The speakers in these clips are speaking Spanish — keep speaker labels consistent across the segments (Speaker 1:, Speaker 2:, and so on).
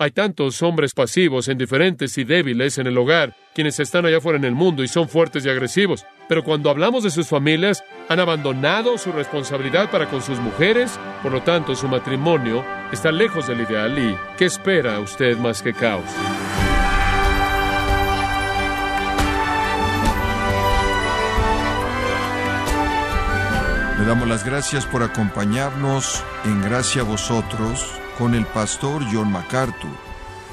Speaker 1: Hay tantos hombres pasivos, indiferentes y débiles en el hogar, quienes están allá afuera en el mundo y son fuertes y agresivos. Pero cuando hablamos de sus familias, han abandonado su responsabilidad para con sus mujeres, por lo tanto su matrimonio está lejos del ideal y ¿qué espera usted más que caos?
Speaker 2: Le damos las gracias por acompañarnos en Gracia a Vosotros con el pastor John MacArthur.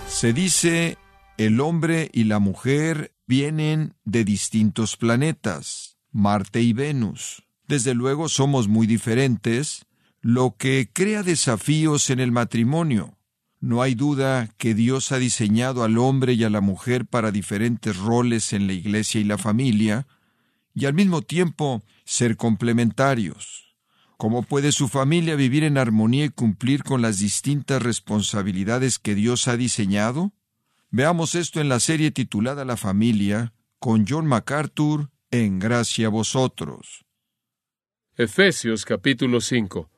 Speaker 2: Se dice, el hombre y la mujer vienen de distintos planetas, Marte y Venus. Desde luego somos muy diferentes, lo que crea desafíos en el matrimonio. No hay duda que Dios ha diseñado al hombre y a la mujer para diferentes roles en la iglesia y la familia, y al mismo tiempo ser complementarios. ¿Cómo puede su familia vivir en armonía y cumplir con las distintas responsabilidades que Dios ha diseñado? Veamos esto en la serie titulada La familia, con John MacArthur, en Gracia a Vosotros.
Speaker 1: Efesios capítulo 5.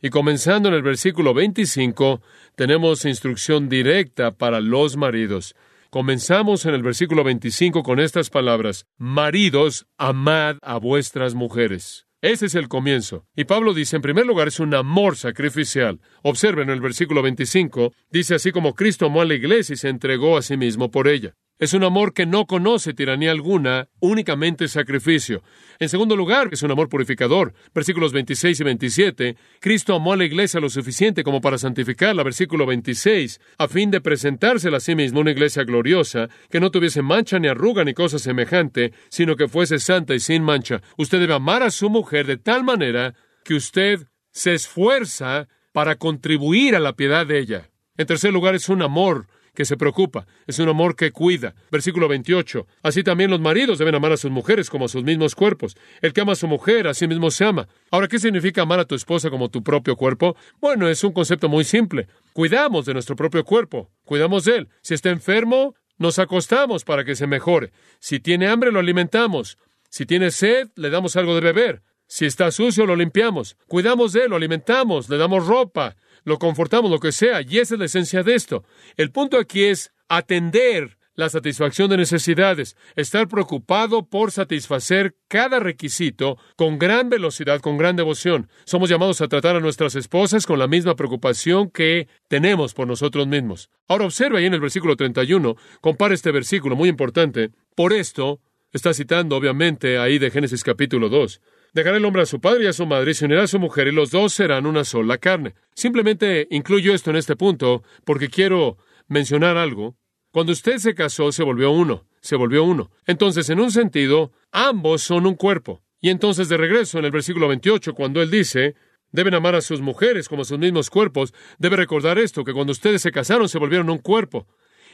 Speaker 1: Y comenzando en el versículo 25, tenemos instrucción directa para los maridos. Comenzamos en el versículo 25 con estas palabras, Maridos, amad a vuestras mujeres. Ese es el comienzo. Y Pablo dice, en primer lugar, es un amor sacrificial. Observen el versículo 25, dice así como Cristo amó a la iglesia y se entregó a sí mismo por ella. Es un amor que no conoce tiranía alguna, únicamente sacrificio. En segundo lugar, es un amor purificador. Versículos 26 y 27. Cristo amó a la iglesia lo suficiente como para santificarla. Versículo 26. A fin de presentársela a sí mismo una iglesia gloriosa, que no tuviese mancha ni arruga ni cosa semejante, sino que fuese santa y sin mancha. Usted debe amar a su mujer de tal manera que usted se esfuerza para contribuir a la piedad de ella. En tercer lugar, es un amor que se preocupa, es un amor que cuida. Versículo 28. Así también los maridos deben amar a sus mujeres como a sus mismos cuerpos. El que ama a su mujer, a sí mismo se ama. Ahora, ¿qué significa amar a tu esposa como tu propio cuerpo? Bueno, es un concepto muy simple. Cuidamos de nuestro propio cuerpo, cuidamos de él. Si está enfermo, nos acostamos para que se mejore. Si tiene hambre, lo alimentamos. Si tiene sed, le damos algo de beber. Si está sucio, lo limpiamos. Cuidamos de él, lo alimentamos, le damos ropa, lo confortamos, lo que sea, y esa es la esencia de esto. El punto aquí es atender la satisfacción de necesidades, estar preocupado por satisfacer cada requisito con gran velocidad, con gran devoción. Somos llamados a tratar a nuestras esposas con la misma preocupación que tenemos por nosotros mismos. Ahora observe ahí en el versículo 31, compare este versículo muy importante. Por esto, está citando obviamente ahí de Génesis capítulo 2. Dejará el hombre a su padre y a su madre y se unirá a su mujer y los dos serán una sola carne. Simplemente incluyo esto en este punto porque quiero mencionar algo. Cuando usted se casó se volvió uno, se volvió uno. Entonces, en un sentido, ambos son un cuerpo. Y entonces de regreso en el versículo 28, cuando él dice, deben amar a sus mujeres como a sus mismos cuerpos, debe recordar esto, que cuando ustedes se casaron se volvieron un cuerpo.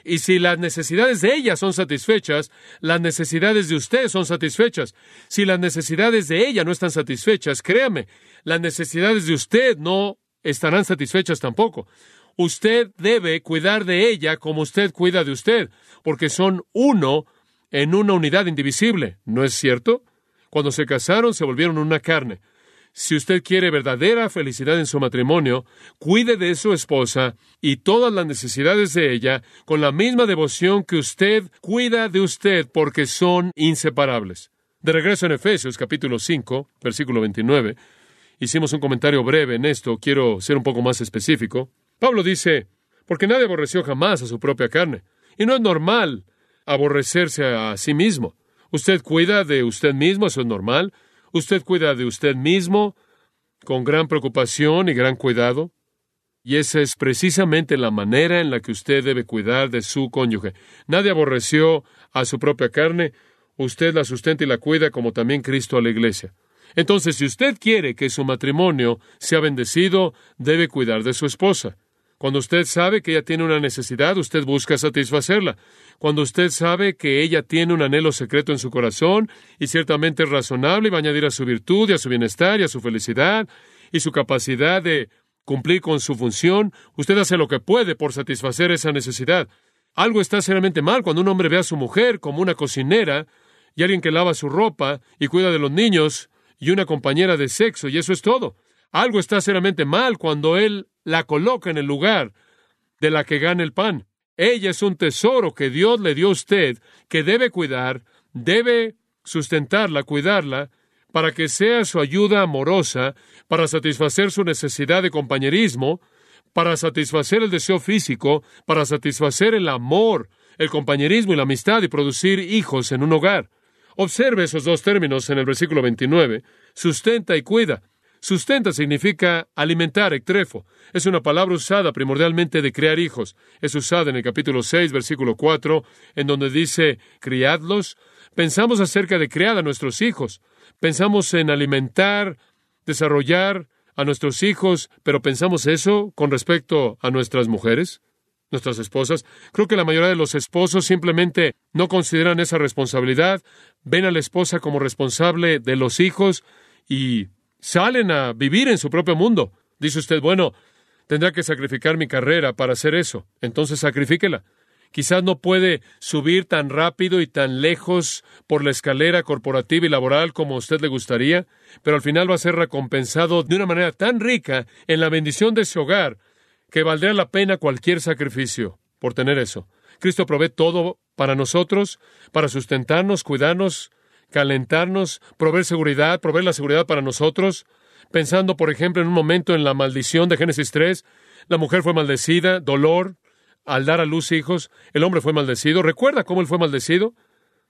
Speaker 1: Y si las necesidades de ella son satisfechas, las necesidades de usted son satisfechas. Si las necesidades de ella no están satisfechas, créame, las necesidades de usted no estarán satisfechas tampoco. Usted debe cuidar de ella como usted cuida de usted, porque son uno en una unidad indivisible, ¿no es cierto? Cuando se casaron se volvieron una carne. Si usted quiere verdadera felicidad en su matrimonio, cuide de su esposa y todas las necesidades de ella con la misma devoción que usted cuida de usted porque son inseparables. De regreso en Efesios capítulo 5, versículo 29, hicimos un comentario breve en esto, quiero ser un poco más específico. Pablo dice, porque nadie aborreció jamás a su propia carne, y no es normal aborrecerse a sí mismo. Usted cuida de usted mismo, eso es normal. Usted cuida de usted mismo con gran preocupación y gran cuidado. Y esa es precisamente la manera en la que usted debe cuidar de su cónyuge. Nadie aborreció a su propia carne, usted la sustenta y la cuida como también Cristo a la iglesia. Entonces, si usted quiere que su matrimonio sea bendecido, debe cuidar de su esposa. Cuando usted sabe que ella tiene una necesidad, usted busca satisfacerla. Cuando usted sabe que ella tiene un anhelo secreto en su corazón y ciertamente es razonable y va a añadir a su virtud y a su bienestar y a su felicidad y su capacidad de cumplir con su función, usted hace lo que puede por satisfacer esa necesidad. Algo está seriamente mal cuando un hombre ve a su mujer como una cocinera y alguien que lava su ropa y cuida de los niños y una compañera de sexo, y eso es todo. Algo está seriamente mal cuando él la coloca en el lugar de la que gana el pan. Ella es un tesoro que Dios le dio a usted, que debe cuidar, debe sustentarla, cuidarla, para que sea su ayuda amorosa, para satisfacer su necesidad de compañerismo, para satisfacer el deseo físico, para satisfacer el amor, el compañerismo y la amistad y producir hijos en un hogar. Observe esos dos términos en el versículo 29, sustenta y cuida. Sustenta significa alimentar, ectrefo. Es una palabra usada primordialmente de crear hijos. Es usada en el capítulo 6, versículo 4, en donde dice, criadlos. Pensamos acerca de criar a nuestros hijos. Pensamos en alimentar, desarrollar a nuestros hijos, pero pensamos eso con respecto a nuestras mujeres, nuestras esposas. Creo que la mayoría de los esposos simplemente no consideran esa responsabilidad, ven a la esposa como responsable de los hijos y salen a vivir en su propio mundo. Dice usted, bueno, tendrá que sacrificar mi carrera para hacer eso. Entonces sacrifíquela. Quizás no puede subir tan rápido y tan lejos por la escalera corporativa y laboral como a usted le gustaría, pero al final va a ser recompensado de una manera tan rica en la bendición de ese hogar que valdrá la pena cualquier sacrificio por tener eso. Cristo provee todo para nosotros, para sustentarnos, cuidarnos, calentarnos, proveer seguridad, proveer la seguridad para nosotros. Pensando, por ejemplo, en un momento en la maldición de Génesis 3, la mujer fue maldecida, dolor, al dar a luz hijos, el hombre fue maldecido. ¿Recuerda cómo él fue maldecido?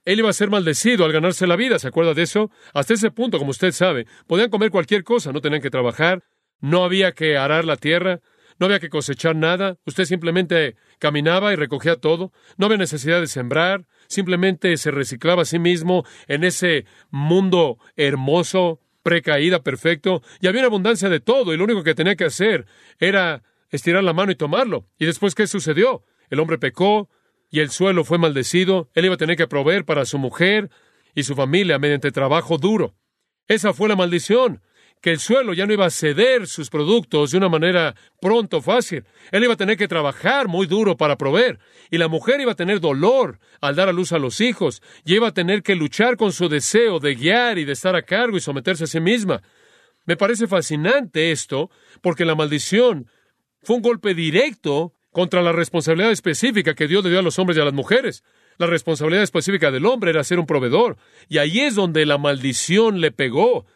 Speaker 1: Él iba a ser maldecido al ganarse la vida, ¿se acuerda de eso? Hasta ese punto, como usted sabe, podían comer cualquier cosa, no tenían que trabajar, no había que arar la tierra, no había que cosechar nada, usted simplemente caminaba y recogía todo, no había necesidad de sembrar, simplemente se reciclaba a sí mismo en ese mundo hermoso, precaída, perfecto, y había una abundancia de todo, y lo único que tenía que hacer era estirar la mano y tomarlo. ¿Y después qué sucedió? El hombre pecó y el suelo fue maldecido. Él iba a tener que proveer para su mujer y su familia mediante trabajo duro. Esa fue la maldición que el suelo ya no iba a ceder sus productos de una manera pronto, fácil. Él iba a tener que trabajar muy duro para proveer, y la mujer iba a tener dolor al dar a luz a los hijos, y iba a tener que luchar con su deseo de guiar y de estar a cargo y someterse a sí misma. Me parece fascinante esto, porque la maldición fue un golpe directo contra la responsabilidad específica que Dios le dio a los hombres y a las mujeres. La responsabilidad específica del hombre era ser un proveedor, y ahí es donde la maldición le pegó.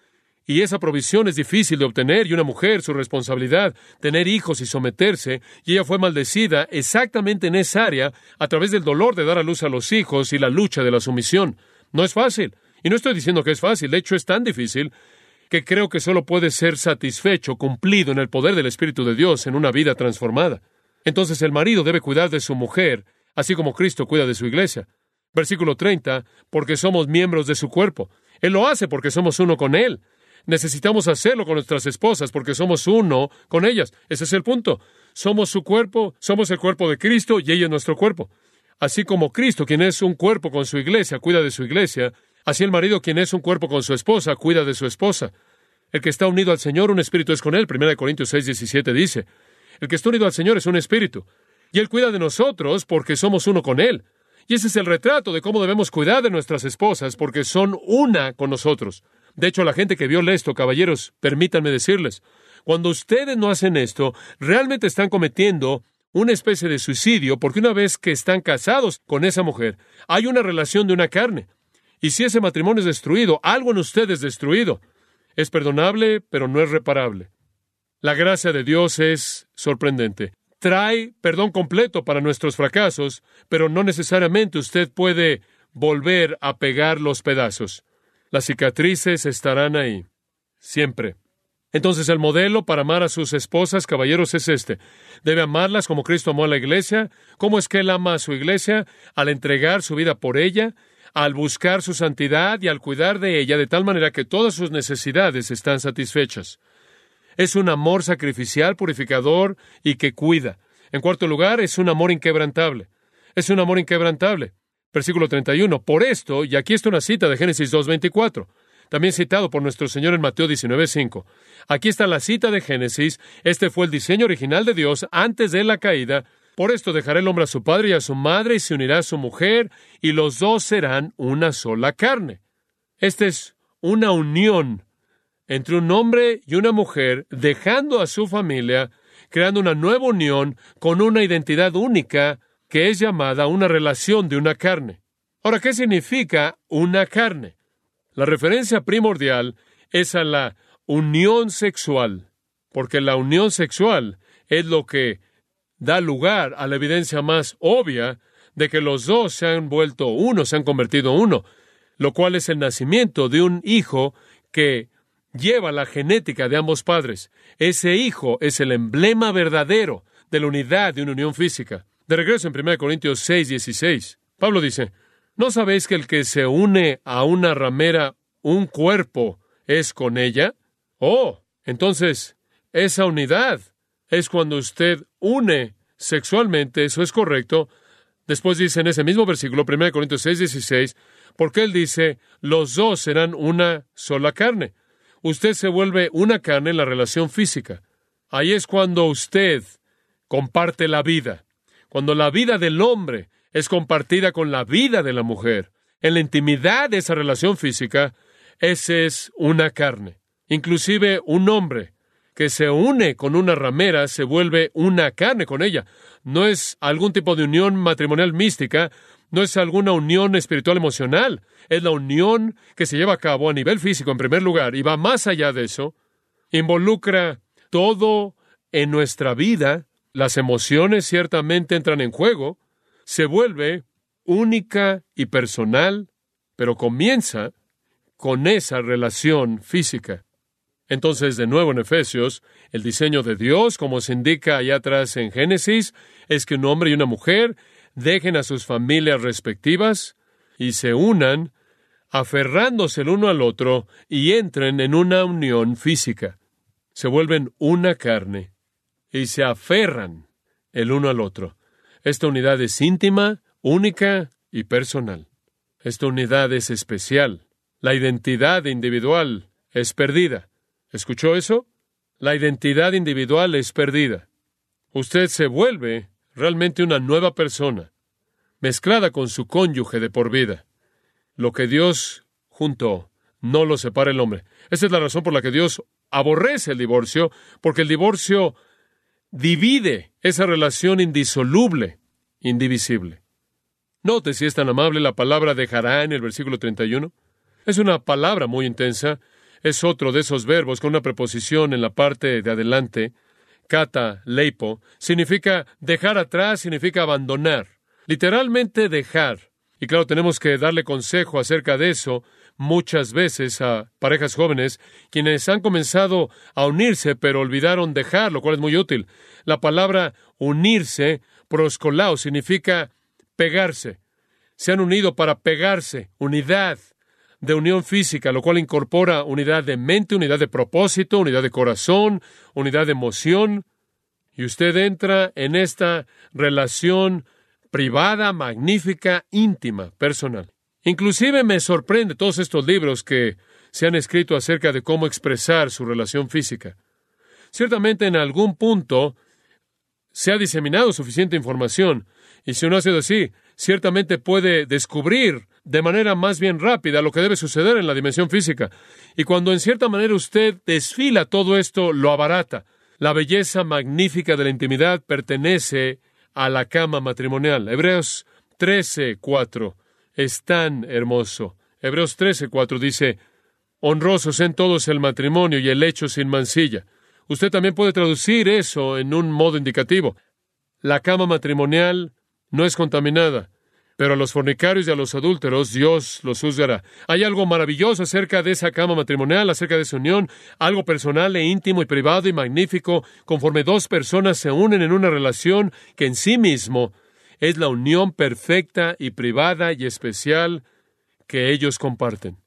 Speaker 1: Y esa provisión es difícil de obtener, y una mujer, su responsabilidad, tener hijos y someterse, y ella fue maldecida exactamente en esa área a través del dolor de dar a luz a los hijos y la lucha de la sumisión. No es fácil, y no estoy diciendo que es fácil, de hecho es tan difícil que creo que solo puede ser satisfecho, cumplido en el poder del Espíritu de Dios en una vida transformada. Entonces el marido debe cuidar de su mujer, así como Cristo cuida de su iglesia. Versículo 30, porque somos miembros de su cuerpo. Él lo hace porque somos uno con Él. Necesitamos hacerlo con nuestras esposas porque somos uno con ellas. Ese es el punto. Somos su cuerpo, somos el cuerpo de Cristo y ella es nuestro cuerpo. Así como Cristo, quien es un cuerpo con su iglesia, cuida de su iglesia, así el marido, quien es un cuerpo con su esposa, cuida de su esposa. El que está unido al Señor, un espíritu es con él. 1 Corintios 6, 17 dice. El que está unido al Señor es un espíritu. Y Él cuida de nosotros porque somos uno con Él. Y ese es el retrato de cómo debemos cuidar de nuestras esposas porque son una con nosotros. De hecho, la gente que vio esto, caballeros, permítanme decirles, cuando ustedes no hacen esto, realmente están cometiendo una especie de suicidio porque una vez que están casados con esa mujer, hay una relación de una carne. Y si ese matrimonio es destruido, algo en ustedes es destruido. Es perdonable, pero no es reparable. La gracia de Dios es sorprendente. Trae perdón completo para nuestros fracasos, pero no necesariamente usted puede volver a pegar los pedazos. Las cicatrices estarán ahí, siempre. Entonces el modelo para amar a sus esposas, caballeros, es este. Debe amarlas como Cristo amó a la iglesia. ¿Cómo es que él ama a su iglesia? Al entregar su vida por ella, al buscar su santidad y al cuidar de ella de tal manera que todas sus necesidades están satisfechas. Es un amor sacrificial, purificador y que cuida. En cuarto lugar, es un amor inquebrantable. Es un amor inquebrantable. Versículo 31. Por esto, y aquí está una cita de Génesis 2.24, también citado por nuestro Señor en Mateo 19.5. Aquí está la cita de Génesis. Este fue el diseño original de Dios antes de la caída, por esto dejará el hombre a su padre y a su madre y se unirá a su mujer y los dos serán una sola carne. Esta es una unión entre un hombre y una mujer dejando a su familia, creando una nueva unión con una identidad única que es llamada una relación de una carne. Ahora, ¿qué significa una carne? La referencia primordial es a la unión sexual, porque la unión sexual es lo que da lugar a la evidencia más obvia de que los dos se han vuelto uno, se han convertido uno, lo cual es el nacimiento de un hijo que lleva la genética de ambos padres. Ese hijo es el emblema verdadero de la unidad de una unión física. De regreso en 1 Corintios 6, 16, Pablo dice, ¿no sabéis que el que se une a una ramera, un cuerpo, es con ella? Oh, entonces, esa unidad es cuando usted une sexualmente, eso es correcto. Después dice en ese mismo versículo, 1 Corintios 6, 16, porque él dice, los dos serán una sola carne. Usted se vuelve una carne en la relación física. Ahí es cuando usted comparte la vida. Cuando la vida del hombre es compartida con la vida de la mujer. En la intimidad de esa relación física, ese es una carne. Inclusive un hombre que se une con una ramera se vuelve una carne con ella. No es algún tipo de unión matrimonial mística, no es alguna unión espiritual emocional, es la unión que se lleva a cabo a nivel físico en primer lugar y va más allá de eso. Involucra todo en nuestra vida, las emociones ciertamente entran en juego, se vuelve única y personal, pero comienza con esa relación física. Entonces, de nuevo en Efesios, el diseño de Dios, como se indica allá atrás en Génesis, es que un hombre y una mujer dejen a sus familias respectivas y se unan, aferrándose el uno al otro y entren en una unión física. Se vuelven una carne y se aferran el uno al otro. Esta unidad es íntima, única y personal. Esta unidad es especial. La identidad individual es perdida. ¿Escuchó eso? La identidad individual es perdida. Usted se vuelve realmente una nueva persona, mezclada con su cónyuge de por vida. Lo que Dios juntó no lo separa el hombre. Esa es la razón por la que Dios aborrece el divorcio, porque el divorcio divide esa relación indisoluble, indivisible. Note si es tan amable la palabra dejará en el versículo 31. Es una palabra muy intensa es otro de esos verbos con una preposición en la parte de adelante, kata, leipo, significa dejar atrás, significa abandonar. Literalmente dejar. Y claro, tenemos que darle consejo acerca de eso muchas veces a parejas jóvenes quienes han comenzado a unirse pero olvidaron dejar, lo cual es muy útil. La palabra unirse, proscolao, significa pegarse. Se han unido para pegarse, unidad, de unión física, lo cual incorpora unidad de mente, unidad de propósito, unidad de corazón, unidad de emoción, y usted entra en esta relación privada, magnífica, íntima, personal. Inclusive me sorprende todos estos libros que se han escrito acerca de cómo expresar su relación física. Ciertamente en algún punto se ha diseminado suficiente información, y si uno ha sido así, ciertamente puede descubrir de manera más bien rápida lo que debe suceder en la dimensión física. Y cuando en cierta manera usted desfila todo esto, lo abarata. La belleza magnífica de la intimidad pertenece a la cama matrimonial. Hebreos 13, 4. Es tan hermoso. Hebreos 13, 4 dice, honrosos en todos el matrimonio y el hecho sin mancilla. Usted también puede traducir eso en un modo indicativo. La cama matrimonial no es contaminada. Pero a los fornicarios y a los adúlteros Dios los juzgará. Hay algo maravilloso acerca de esa cama matrimonial, acerca de esa unión, algo personal e íntimo y privado y magnífico, conforme dos personas se unen en una relación que en sí mismo es la unión perfecta y privada y especial que ellos comparten.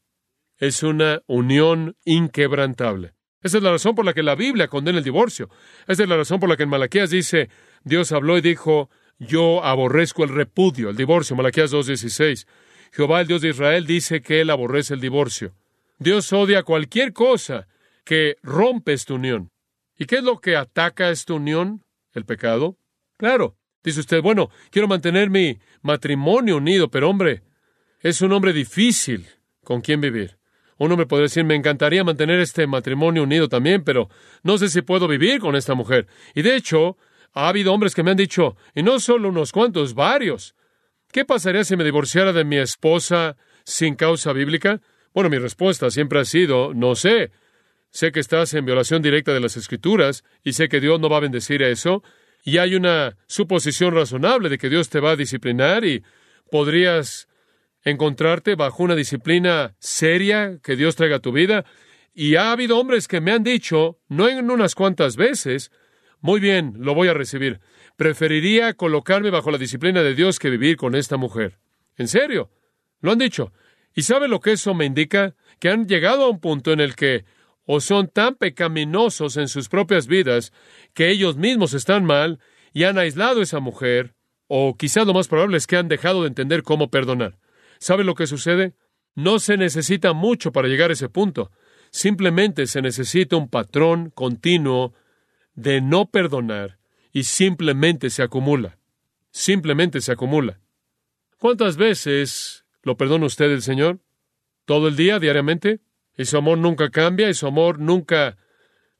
Speaker 1: Es una unión inquebrantable. Esa es la razón por la que la Biblia condena el divorcio. Esa es la razón por la que en Malaquías dice, Dios habló y dijo, yo aborrezco el repudio, el divorcio, Malaquías 2.16. Jehová, el Dios de Israel, dice que él aborrece el divorcio. Dios odia cualquier cosa que rompe esta unión. ¿Y qué es lo que ataca esta unión? ¿El pecado? Claro. Dice usted, bueno, quiero mantener mi matrimonio unido, pero hombre, es un hombre difícil con quien vivir. Un hombre podría decir, me encantaría mantener este matrimonio unido también, pero no sé si puedo vivir con esta mujer. Y de hecho, ha habido hombres que me han dicho, y no solo unos cuantos, varios. ¿Qué pasaría si me divorciara de mi esposa sin causa bíblica? Bueno, mi respuesta siempre ha sido, no sé. Sé que estás en violación directa de las escrituras y sé que Dios no va a bendecir eso. Y hay una suposición razonable de que Dios te va a disciplinar y podrías encontrarte bajo una disciplina seria que Dios traiga a tu vida. Y ha habido hombres que me han dicho, no en unas cuantas veces, muy bien, lo voy a recibir. Preferiría colocarme bajo la disciplina de Dios que vivir con esta mujer. En serio, lo han dicho. ¿Y sabe lo que eso me indica? Que han llegado a un punto en el que o son tan pecaminosos en sus propias vidas que ellos mismos están mal y han aislado a esa mujer, o quizás lo más probable es que han dejado de entender cómo perdonar. ¿Sabe lo que sucede? No se necesita mucho para llegar a ese punto. Simplemente se necesita un patrón continuo de no perdonar y simplemente se acumula. Simplemente se acumula. ¿Cuántas veces lo perdona usted el Señor? ¿Todo el día, diariamente? Y su amor nunca cambia y su amor nunca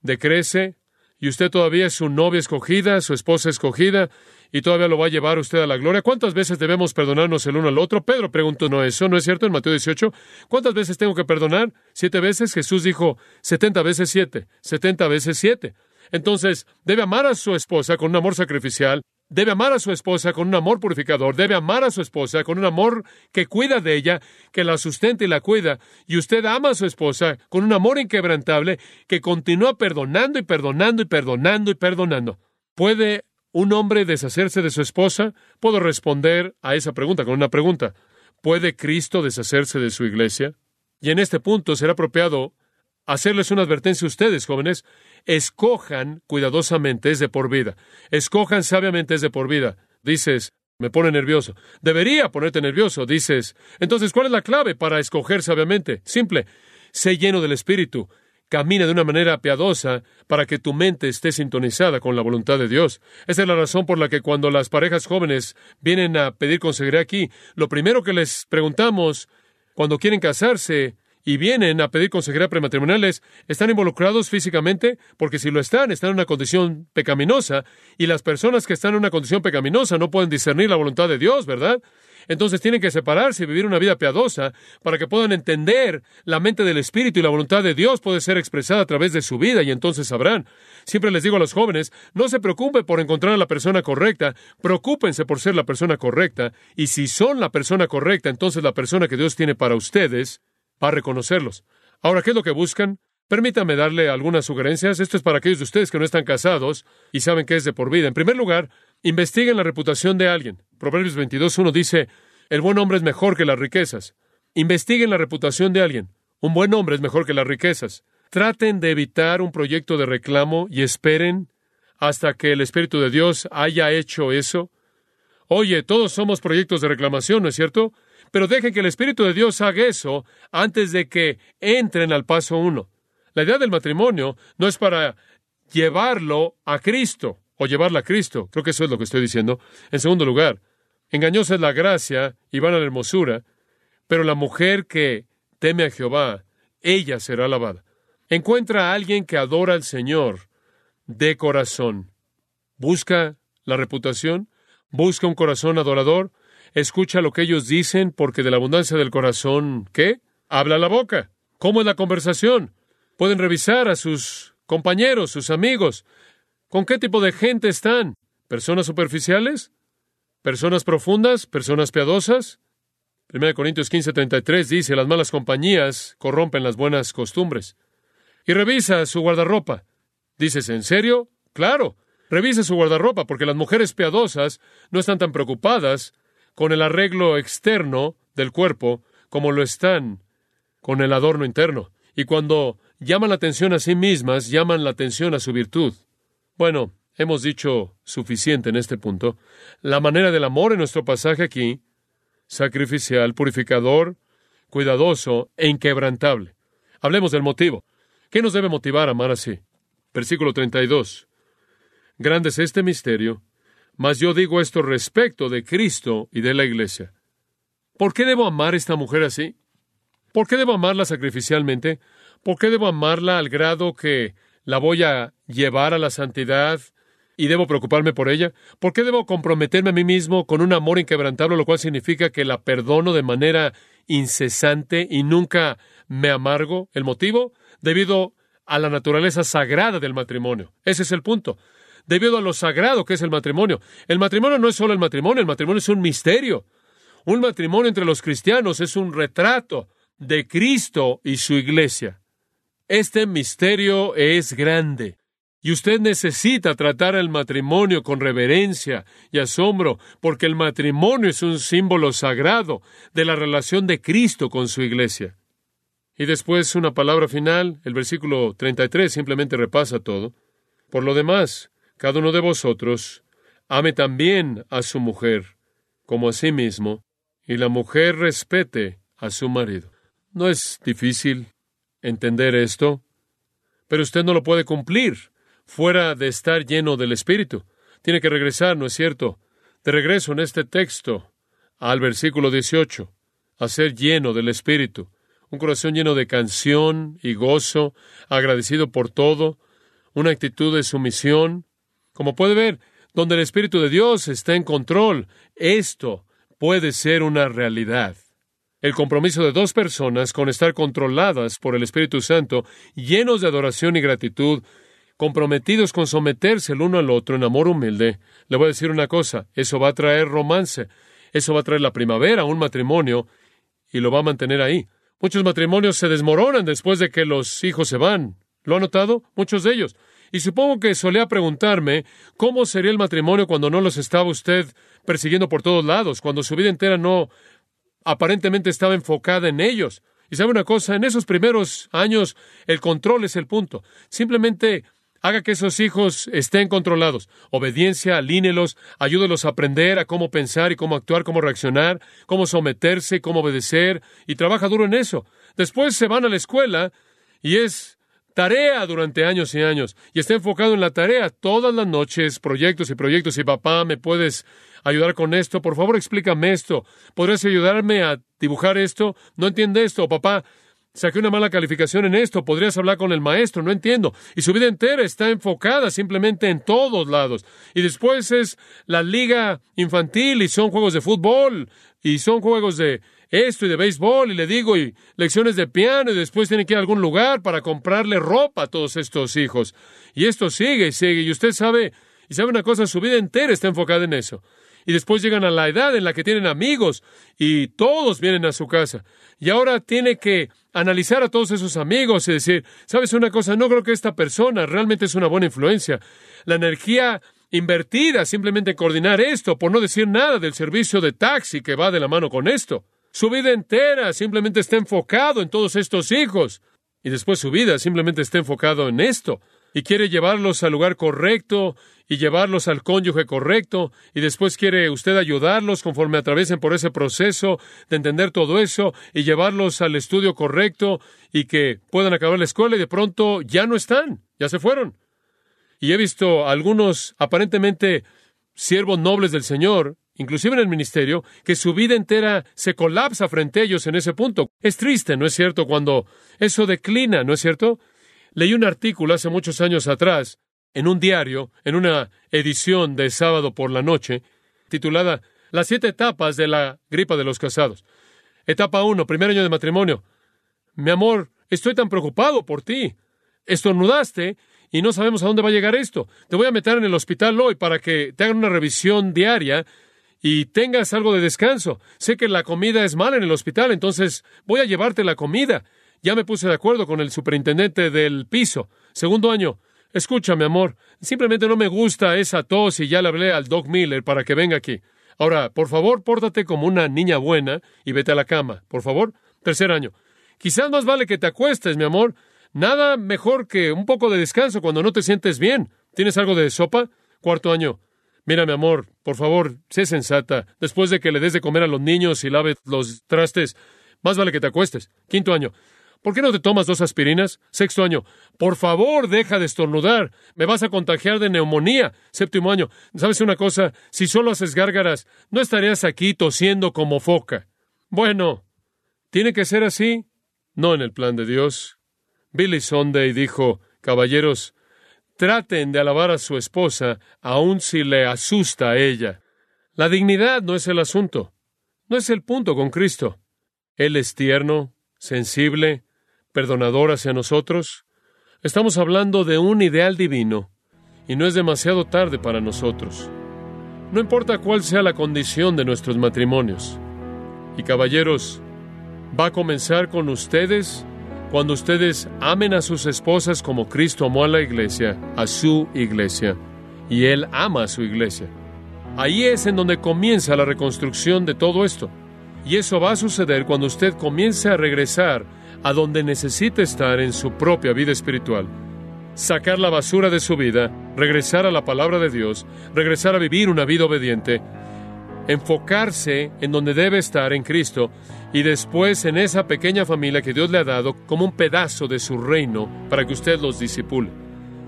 Speaker 1: decrece y usted todavía es su novia escogida, su esposa escogida y todavía lo va a llevar usted a la gloria. ¿Cuántas veces debemos perdonarnos el uno al otro? Pedro preguntó, ¿no eso? ¿No es cierto? En Mateo 18. ¿Cuántas veces tengo que perdonar? Siete veces. Jesús dijo, setenta veces siete. Setenta veces siete. Entonces, debe amar a su esposa con un amor sacrificial, Debe amar a su esposa con un amor purificador, debe amar a su esposa con un amor que cuida de ella, que la sustenta y la cuida, y usted ama a su esposa con un amor inquebrantable que continúa perdonando y perdonando y perdonando y perdonando. ¿Puede un hombre deshacerse de su esposa? Puedo responder a esa pregunta con una pregunta. ¿Puede Cristo deshacerse de su iglesia? Y en este punto será apropiado hacerles una advertencia a ustedes, jóvenes. Escojan cuidadosamente, es de por vida. Escojan sabiamente, es de por vida. Dices, me pone nervioso. Debería ponerte nervioso, dices. Entonces, ¿cuál es la clave para escoger sabiamente? Simple. Sé lleno del Espíritu. Camina de una manera piadosa para que tu mente esté sintonizada con la voluntad de Dios. Esa es la razón por la que cuando las parejas jóvenes vienen a pedir consejería aquí, lo primero que les preguntamos cuando quieren casarse y vienen a pedir consejería prematrimoniales, ¿están involucrados físicamente? Porque si lo están, están en una condición pecaminosa, y las personas que están en una condición pecaminosa no pueden discernir la voluntad de Dios, ¿verdad? Entonces tienen que separarse y vivir una vida piadosa para que puedan entender la mente del Espíritu y la voluntad de Dios puede ser expresada a través de su vida y entonces sabrán. Siempre les digo a los jóvenes, no se preocupen por encontrar a la persona correcta, preocúpense por ser la persona correcta y si son la persona correcta, entonces la persona que Dios tiene para ustedes para reconocerlos. Ahora, ¿qué es lo que buscan? Permítame darle algunas sugerencias. Esto es para aquellos de ustedes que no están casados y saben que es de por vida. En primer lugar, investiguen la reputación de alguien. Proverbios 22.1 dice, el buen hombre es mejor que las riquezas. Investiguen la reputación de alguien. Un buen hombre es mejor que las riquezas. Traten de evitar un proyecto de reclamo y esperen hasta que el Espíritu de Dios haya hecho eso. Oye, todos somos proyectos de reclamación, ¿no es cierto? Pero dejen que el Espíritu de Dios haga eso antes de que entren al paso uno. La idea del matrimonio no es para llevarlo a Cristo o llevarla a Cristo. Creo que eso es lo que estoy diciendo. En segundo lugar, engañosa es la gracia y van a la hermosura, pero la mujer que teme a Jehová, ella será alabada. Encuentra a alguien que adora al Señor de corazón. Busca la reputación, busca un corazón adorador, escucha lo que ellos dicen, porque de la abundancia del corazón, ¿qué? Habla la boca. ¿Cómo es la conversación? Pueden revisar a sus compañeros, sus amigos. ¿Con qué tipo de gente están? ¿Personas superficiales? ¿Personas profundas? ¿Personas piadosas? 1 Corintios 15:33 dice, las malas compañías corrompen las buenas costumbres. Y revisa su guardarropa. Dices, ¿en serio? Claro. Revisa su guardarropa, porque las mujeres piadosas no están tan preocupadas con el arreglo externo del cuerpo como lo están con el adorno interno. Y cuando llaman la atención a sí mismas, llaman la atención a su virtud. Bueno, hemos dicho suficiente en este punto. La manera del amor en nuestro pasaje aquí, sacrificial, purificador, cuidadoso e inquebrantable. Hablemos del motivo. ¿Qué nos debe motivar a amar así? Versículo 32. Grande es este misterio, mas yo digo esto respecto de Cristo y de la iglesia. ¿Por qué debo amar a esta mujer así? ¿Por qué debo amarla sacrificialmente? ¿Por qué debo amarla al grado que la voy a llevar a la santidad y debo preocuparme por ella? ¿Por qué debo comprometerme a mí mismo con un amor inquebrantable, lo cual significa que la perdono de manera incesante y nunca me amargo? ¿El motivo? Debido a la naturaleza sagrada del matrimonio. Ese es el punto. Debido a lo sagrado que es el matrimonio. El matrimonio no es solo el matrimonio, el matrimonio es un misterio. Un matrimonio entre los cristianos es un retrato de Cristo y su iglesia. Este misterio es grande. Y usted necesita tratar el matrimonio con reverencia y asombro, porque el matrimonio es un símbolo sagrado de la relación de Cristo con su iglesia. Y después una palabra final, el versículo 33 simplemente repasa todo. Por lo demás, cada uno de vosotros ame también a su mujer como a sí mismo, y la mujer respete a su marido. No es difícil entender esto, pero usted no lo puede cumplir fuera de estar lleno del Espíritu. Tiene que regresar, ¿no es cierto? De regreso en este texto al versículo 18, a ser lleno del Espíritu, un corazón lleno de canción y gozo, agradecido por todo, una actitud de sumisión. Como puede ver, donde el Espíritu de Dios está en control, esto puede ser una realidad. El compromiso de dos personas con estar controladas por el Espíritu Santo, llenos de adoración y gratitud, comprometidos con someterse el uno al otro en amor humilde, le voy a decir una cosa, eso va a traer romance, eso va a traer la primavera a un matrimonio y lo va a mantener ahí. Muchos matrimonios se desmoronan después de que los hijos se van. ¿Lo ha notado? Muchos de ellos. Y supongo que solía preguntarme cómo sería el matrimonio cuando no los estaba usted persiguiendo por todos lados, cuando su vida entera no aparentemente estaba enfocada en ellos. Y sabe una cosa, en esos primeros años el control es el punto. Simplemente haga que esos hijos estén controlados. Obediencia, alínelos, ayúdelos a aprender a cómo pensar y cómo actuar, cómo reaccionar, cómo someterse, cómo obedecer, y trabaja duro en eso. Después se van a la escuela y es tarea durante años y años y está enfocado en la tarea todas las noches, proyectos y proyectos. Y papá, ¿me puedes ayudar con esto? Por favor, explícame esto. ¿Podrías ayudarme a dibujar esto? No entiende esto, papá. Saqué una mala calificación en esto. ¿Podrías hablar con el maestro? No entiendo. Y su vida entera está enfocada simplemente en todos lados. Y después es la liga infantil y son juegos de fútbol y son juegos de esto y de béisbol y le digo y lecciones de piano y después tiene que ir a algún lugar para comprarle ropa a todos estos hijos. Y esto sigue y sigue y usted sabe, y sabe una cosa, su vida entera está enfocada en eso. Y después llegan a la edad en la que tienen amigos y todos vienen a su casa. Y ahora tiene que analizar a todos esos amigos y decir, ¿sabes una cosa? No creo que esta persona realmente es una buena influencia. La energía invertida simplemente en coordinar esto, por no decir nada del servicio de taxi que va de la mano con esto. Su vida entera simplemente está enfocado en todos estos hijos. Y después su vida simplemente está enfocado en esto. Y quiere llevarlos al lugar correcto y llevarlos al cónyuge correcto. Y después quiere usted ayudarlos conforme atraviesen por ese proceso de entender todo eso y llevarlos al estudio correcto y que puedan acabar la escuela y de pronto ya no están, ya se fueron. Y he visto algunos aparentemente siervos nobles del Señor inclusive en el ministerio, que su vida entera se colapsa frente a ellos en ese punto. Es triste, ¿no es cierto?, cuando eso declina, ¿no es cierto? Leí un artículo hace muchos años atrás, en un diario, en una edición de sábado por la noche, titulada Las siete etapas de la gripa de los casados. Etapa uno, primer año de matrimonio. Mi amor, estoy tan preocupado por ti. Estornudaste y no sabemos a dónde va a llegar esto. Te voy a meter en el hospital hoy para que te hagan una revisión diaria y tengas algo de descanso. Sé que la comida es mala en el hospital, entonces voy a llevarte la comida. Ya me puse de acuerdo con el superintendente del piso. Segundo año. Escúchame, amor. Simplemente no me gusta esa tos y ya le hablé al Doc Miller para que venga aquí. Ahora, por favor, pórtate como una niña buena y vete a la cama. Por favor. Tercer año. Quizás más vale que te acuestes, mi amor. Nada mejor que un poco de descanso cuando no te sientes bien. ¿Tienes algo de sopa? Cuarto año. Mira, mi amor, por favor, sé sensata. Después de que le des de comer a los niños y laves los trastes, más vale que te acuestes. Quinto año. ¿Por qué no te tomas dos aspirinas? Sexto año. Por favor, deja de estornudar. Me vas a contagiar de neumonía. Séptimo año. ¿Sabes una cosa? Si solo haces gárgaras, no estarías aquí tosiendo como foca. Bueno, ¿tiene que ser así? no en el plan de Dios. Billy Sunday dijo, Caballeros, traten de alabar a su esposa aun si le asusta a ella. La dignidad no es el asunto, no es el punto con Cristo. Él es tierno, sensible, perdonador hacia nosotros. Estamos hablando de un ideal divino y no es demasiado tarde para nosotros. No importa cuál sea la condición de nuestros matrimonios. Y caballeros, va a comenzar con ustedes cuando ustedes amen a sus esposas como Cristo amó a la iglesia, a su iglesia, y Él ama a su iglesia. Ahí es en donde comienza la reconstrucción de todo esto. Y eso va a suceder cuando usted comience a regresar a donde necesita estar en su propia vida espiritual. Sacar la basura de su vida, regresar a la palabra de Dios, regresar a vivir una vida obediente, enfocarse en donde debe estar en Cristo y después en esa pequeña familia que Dios le ha dado como un pedazo de su reino para que usted los disipule.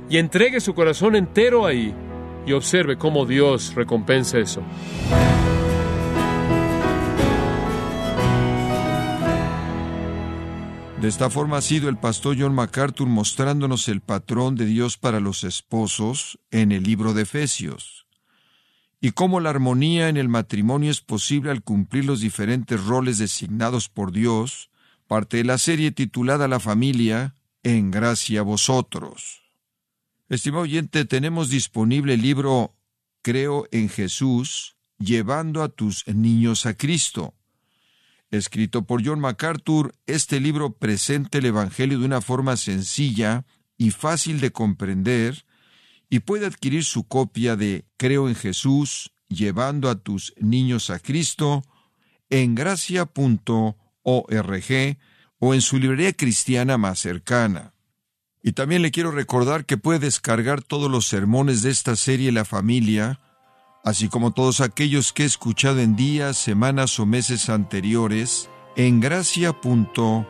Speaker 1: Y entregue su corazón entero ahí y observe cómo Dios recompensa eso.
Speaker 2: De esta forma ha sido el pastor John MacArthur mostrándonos el patrón de Dios para los esposos en el libro de Efesios y cómo la armonía en el matrimonio es posible al cumplir los diferentes roles designados por Dios, parte de la serie titulada La familia, en gracia a vosotros. Estimado oyente, tenemos disponible el libro Creo en Jesús, llevando a tus niños a Cristo. Escrito por John MacArthur, este libro presenta el Evangelio de una forma sencilla y fácil de comprender, y puede adquirir su copia de Creo en Jesús, llevando a tus niños a Cristo, en gracia.org o en su librería cristiana más cercana. Y también le quiero recordar que puede descargar todos los sermones de esta serie La familia, así como todos aquellos que he escuchado en días, semanas o meses anteriores, en gracia.org.